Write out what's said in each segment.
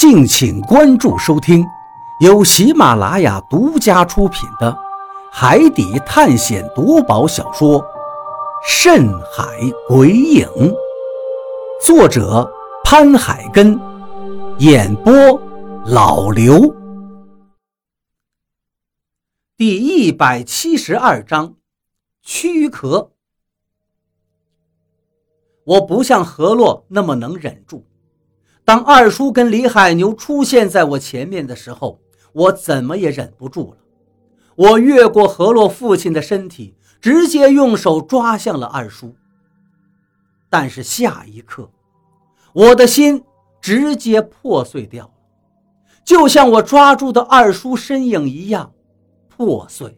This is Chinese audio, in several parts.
敬请关注收听，由喜马拉雅独家出品的《海底探险夺宝小说》《深海鬼影》，作者潘海根，演播老刘。第一百七十二章，躯壳。我不像何洛那么能忍住。当二叔跟李海牛出现在我前面的时候，我怎么也忍不住了。我越过何洛父亲的身体，直接用手抓向了二叔。但是下一刻，我的心直接破碎掉了，就像我抓住的二叔身影一样破碎了。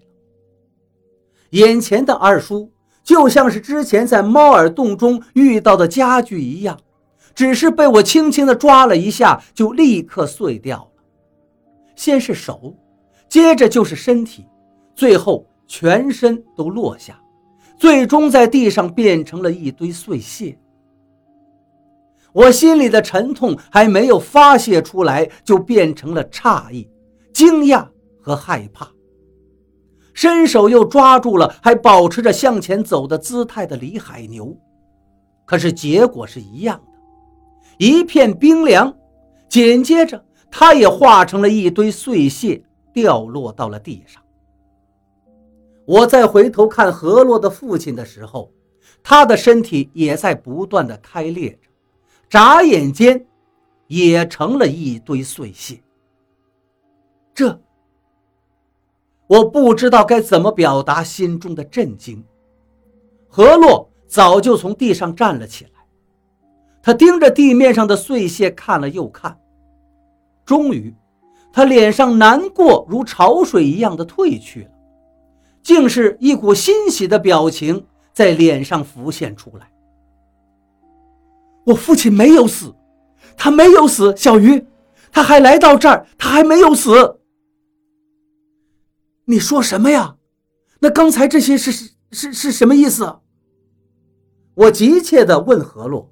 眼前的二叔就像是之前在猫耳洞中遇到的家具一样。只是被我轻轻地抓了一下，就立刻碎掉了。先是手，接着就是身体，最后全身都落下，最终在地上变成了一堆碎屑。我心里的沉痛还没有发泄出来，就变成了诧异、惊讶和害怕。伸手又抓住了还保持着向前走的姿态的李海牛，可是结果是一样的。一片冰凉，紧接着，他也化成了一堆碎屑，掉落到了地上。我再回头看何洛的父亲的时候，他的身体也在不断的开裂着，眨眼间，也成了一堆碎屑。这，我不知道该怎么表达心中的震惊。何洛早就从地上站了起来。他盯着地面上的碎屑看了又看，终于，他脸上难过如潮水一样的退去了，竟是一股欣喜的表情在脸上浮现出来。我父亲没有死，他没有死，小鱼，他还来到这儿，他还没有死。你说什么呀？那刚才这些是是是什么意思？我急切地问何洛。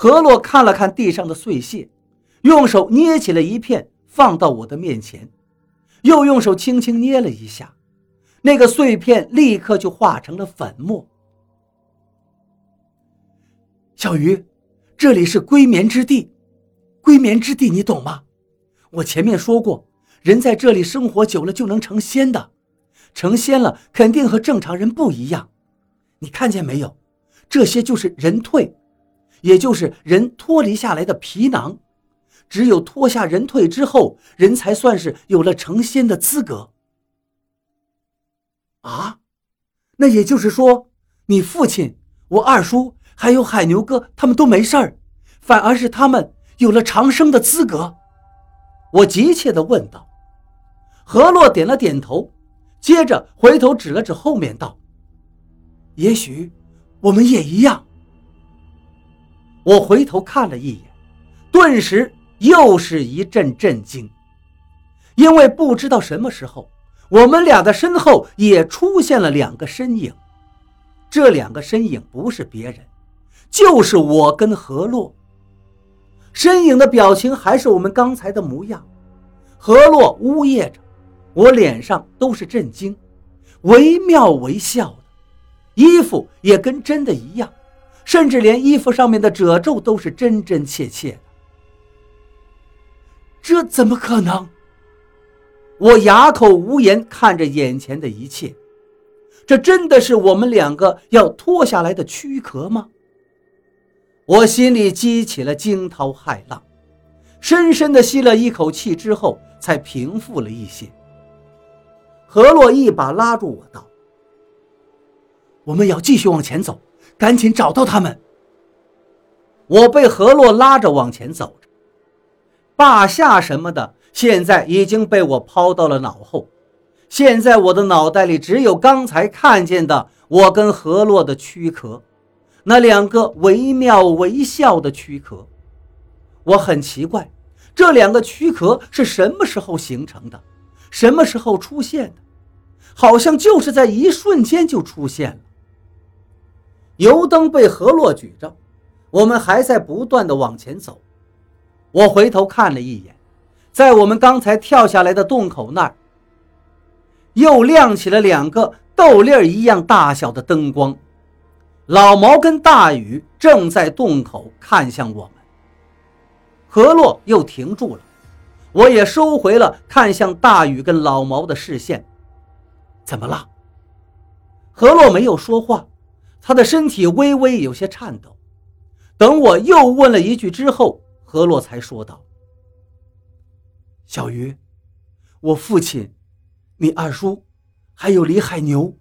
何洛看了看地上的碎屑，用手捏起了一片，放到我的面前，又用手轻轻捏了一下，那个碎片立刻就化成了粉末。小鱼，这里是归眠之地，归眠之地你懂吗？我前面说过，人在这里生活久了就能成仙的，成仙了肯定和正常人不一样。你看见没有？这些就是人退。也就是人脱离下来的皮囊，只有脱下人蜕之后，人才算是有了成仙的资格。啊，那也就是说，你父亲、我二叔还有海牛哥他们都没事儿，反而是他们有了长生的资格。我急切地问道。何洛点了点头，接着回头指了指后面道：“也许我们也一样。”我回头看了一眼，顿时又是一阵震惊，因为不知道什么时候，我们俩的身后也出现了两个身影。这两个身影不是别人，就是我跟何洛。身影的表情还是我们刚才的模样，何洛呜咽着，我脸上都是震惊，惟妙惟肖的，衣服也跟真的一样。甚至连衣服上面的褶皱都是真真切切的，这怎么可能？我哑口无言，看着眼前的一切，这真的是我们两个要脱下来的躯壳吗？我心里激起了惊涛骇浪，深深的吸了一口气之后，才平复了一些。何洛一把拉住我道：“我们要继续往前走。”赶紧找到他们！我被何洛拉着往前走着，霸下什么的，现在已经被我抛到了脑后。现在我的脑袋里只有刚才看见的我跟何洛的躯壳，那两个惟妙惟肖的躯壳。我很奇怪，这两个躯壳是什么时候形成的，什么时候出现的？好像就是在一瞬间就出现了。油灯被何洛举着，我们还在不断的往前走。我回头看了一眼，在我们刚才跳下来的洞口那儿，又亮起了两个豆粒儿一样大小的灯光。老毛跟大雨正在洞口看向我们，何洛又停住了，我也收回了看向大雨跟老毛的视线。怎么了？何洛没有说话，他的身体微微有些颤抖。等我又问了一句之后，何洛才说道：“小鱼，我父亲，你二叔，还有李海牛。”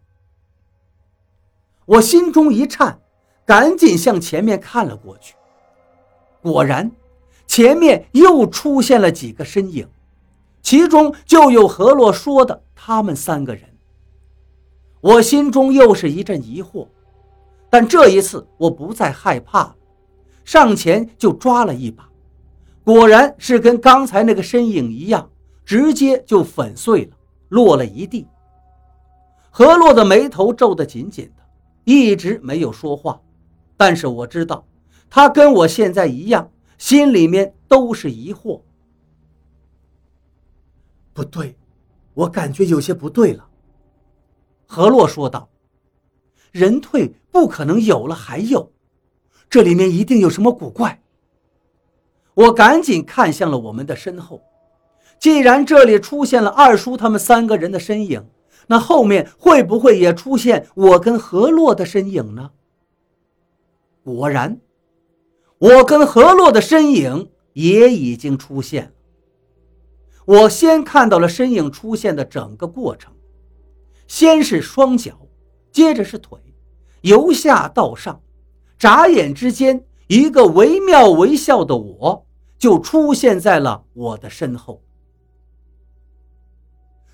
我心中一颤，赶紧向前面看了过去。果然，前面又出现了几个身影，其中就有何洛说的他们三个人。我心中又是一阵疑惑，但这一次我不再害怕了，上前就抓了一把，果然是跟刚才那个身影一样，直接就粉碎了，落了一地。何洛的眉头皱得紧紧的。一直没有说话，但是我知道，他跟我现在一样，心里面都是疑惑。不对，我感觉有些不对了。何洛说道：“人退不可能有了还有，这里面一定有什么古怪。”我赶紧看向了我们的身后，既然这里出现了二叔他们三个人的身影。那后面会不会也出现我跟何洛的身影呢？果然，我跟何洛的身影也已经出现了。我先看到了身影出现的整个过程，先是双脚，接着是腿，由下到上，眨眼之间，一个惟妙惟肖的我就出现在了我的身后。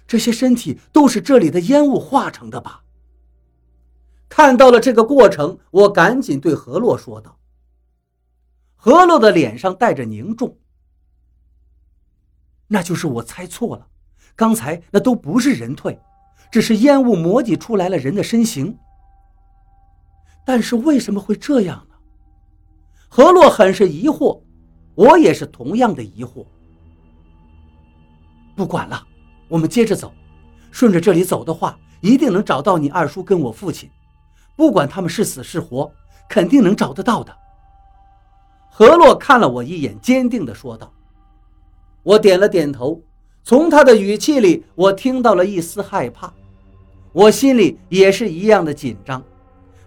这些身体都是这里的烟雾化成的吧？看到了这个过程，我赶紧对何洛说道。何洛的脸上带着凝重。那就是我猜错了，刚才那都不是人退，只是烟雾模拟出来了人的身形。但是为什么会这样呢？何洛很是疑惑，我也是同样的疑惑。不管了。我们接着走，顺着这里走的话，一定能找到你二叔跟我父亲。不管他们是死是活，肯定能找得到的。何洛看了我一眼，坚定地说道。我点了点头，从他的语气里，我听到了一丝害怕。我心里也是一样的紧张，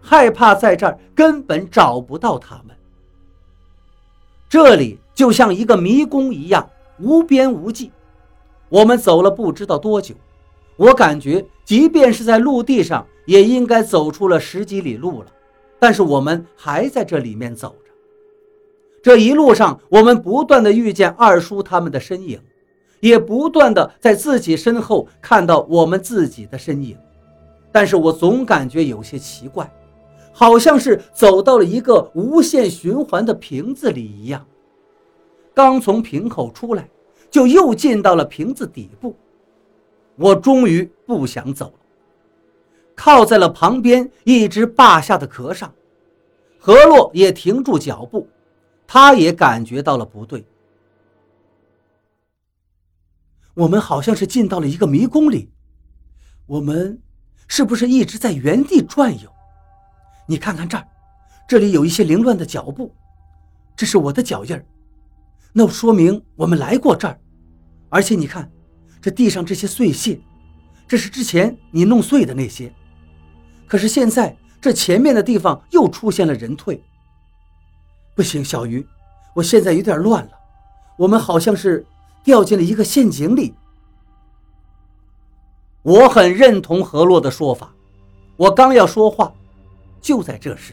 害怕在这儿根本找不到他们。这里就像一个迷宫一样，无边无际。我们走了不知道多久，我感觉即便是在陆地上，也应该走出了十几里路了。但是我们还在这里面走着。这一路上，我们不断的遇见二叔他们的身影，也不断的在自己身后看到我们自己的身影。但是我总感觉有些奇怪，好像是走到了一个无限循环的瓶子里一样。刚从瓶口出来。就又进到了瓶子底部，我终于不想走了，靠在了旁边一只霸下的壳上。何洛也停住脚步，他也感觉到了不对。我们好像是进到了一个迷宫里，我们是不是一直在原地转悠？你看看这儿，这里有一些凌乱的脚步，这是我的脚印儿。那说明我们来过这儿，而且你看，这地上这些碎屑，这是之前你弄碎的那些。可是现在这前面的地方又出现了人退。不行，小鱼，我现在有点乱了，我们好像是掉进了一个陷阱里。我很认同何洛的说法，我刚要说话，就在这时，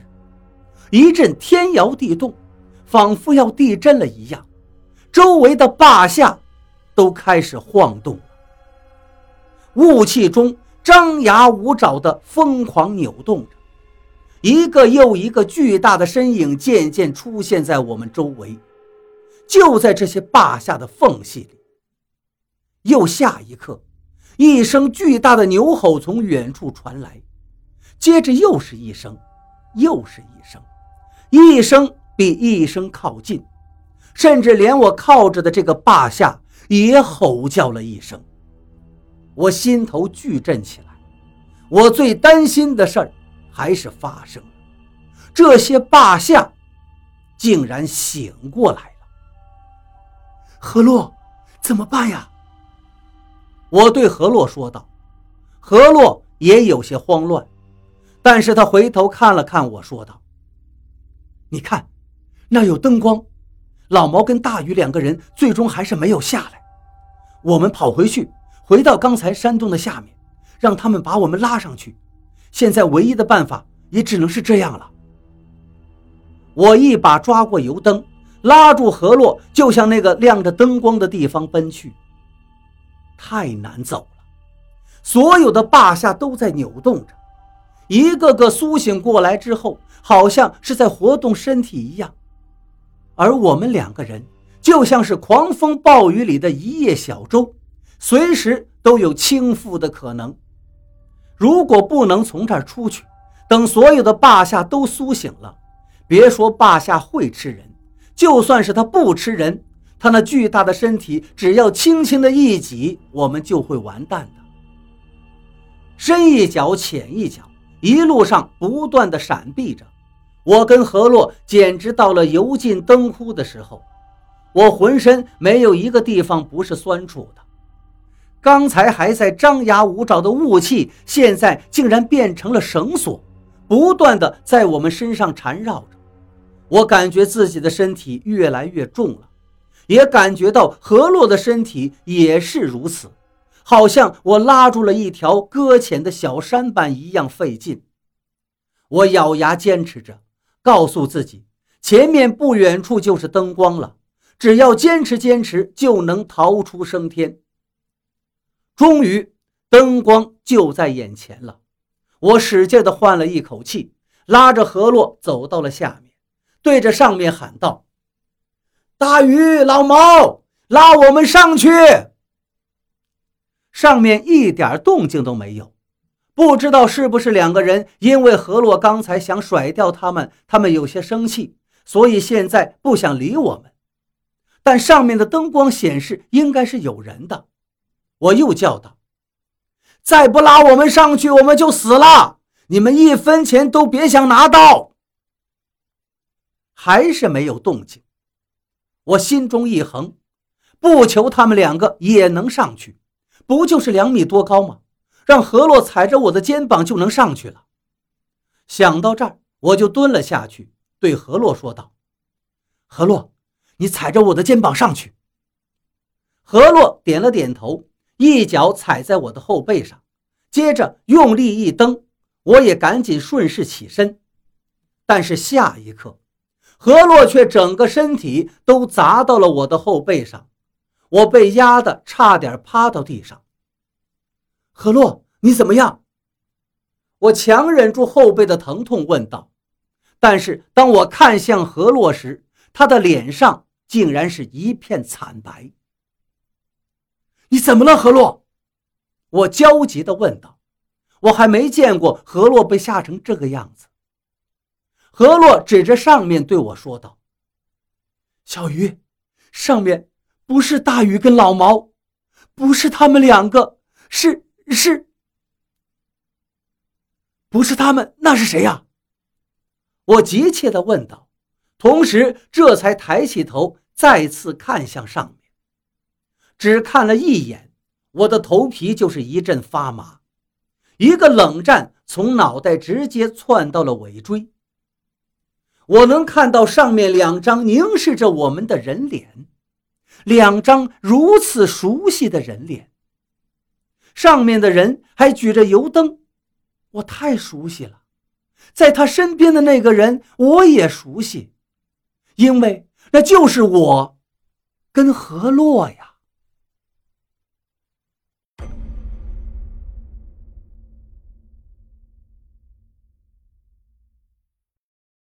一阵天摇地动，仿佛要地震了一样。周围的坝下都开始晃动了，雾气中张牙舞爪的疯狂扭动着，一个又一个巨大的身影渐渐出现在我们周围。就在这些坝下的缝隙里，又下一刻，一声巨大的牛吼从远处传来，接着又是一声，又是一声，一声比一声靠近。甚至连我靠着的这个坝下也吼叫了一声。我心头巨震起来。我最担心的事儿还是发生了，这些霸下竟然醒过来了。何洛，怎么办呀？我对何洛说道。何洛也有些慌乱，但是他回头看了看我说道：“你看，那有灯光，老毛跟大鱼两个人最终还是没有下来。我们跑回去，回到刚才山洞的下面。”让他们把我们拉上去，现在唯一的办法也只能是这样了。我一把抓过油灯，拉住何洛，就向那个亮着灯光的地方奔去。太难走了，所有的坝下都在扭动着，一个个苏醒过来之后，好像是在活动身体一样，而我们两个人就像是狂风暴雨里的一叶小舟，随时都有倾覆的可能。如果不能从这儿出去，等所有的霸下都苏醒了，别说霸下会吃人，就算是他不吃人，他那巨大的身体只要轻轻的一挤，我们就会完蛋的。深一脚浅一脚，一路上不断的闪避着，我跟何洛简直到了油尽灯枯的时候，我浑身没有一个地方不是酸楚的。刚才还在张牙舞爪的雾气，现在竟然变成了绳索，不断的在我们身上缠绕着。我感觉自己的身体越来越重了，也感觉到何洛的身体也是如此，好像我拉住了一条搁浅的小舢板一样费劲。我咬牙坚持着，告诉自己，前面不远处就是灯光了，只要坚持坚持，就能逃出升天。终于，灯光就在眼前了。我使劲地换了一口气，拉着河洛走到了下面，对着上面喊道：“大鱼，老毛，拉我们上去！”上面一点动静都没有，不知道是不是两个人因为何洛刚才想甩掉他们，他们有些生气，所以现在不想理我们。但上面的灯光显示应该是有人的。我又叫道：“再不拉我们上去，我们就死了！你们一分钱都别想拿到！”还是没有动静。我心中一横，不求他们两个也能上去，不就是两米多高吗？让何洛踩着我的肩膀就能上去了。想到这儿，我就蹲了下去，对何洛说道：“何洛，你踩着我的肩膀上去。”何洛点了点头。一脚踩在我的后背上，接着用力一蹬，我也赶紧顺势起身。但是下一刻，何洛却整个身体都砸到了我的后背上，我被压得差点趴到地上。何洛，你怎么样？我强忍住后背的疼痛问道。但是当我看向何洛时，他的脸上竟然是一片惨白。你怎么了，何洛？我焦急地问道。我还没见过何洛被吓成这个样子。何洛指着上面对我说道：“小鱼，上面不是大鱼跟老毛，不是他们两个，是是，不是他们，那是谁呀？”我急切的问道，同时这才抬起头，再次看向上面。只看了一眼，我的头皮就是一阵发麻，一个冷战从脑袋直接窜到了尾椎。我能看到上面两张凝视着我们的人脸，两张如此熟悉的人脸。上面的人还举着油灯，我太熟悉了。在他身边的那个人，我也熟悉，因为那就是我，跟何洛呀。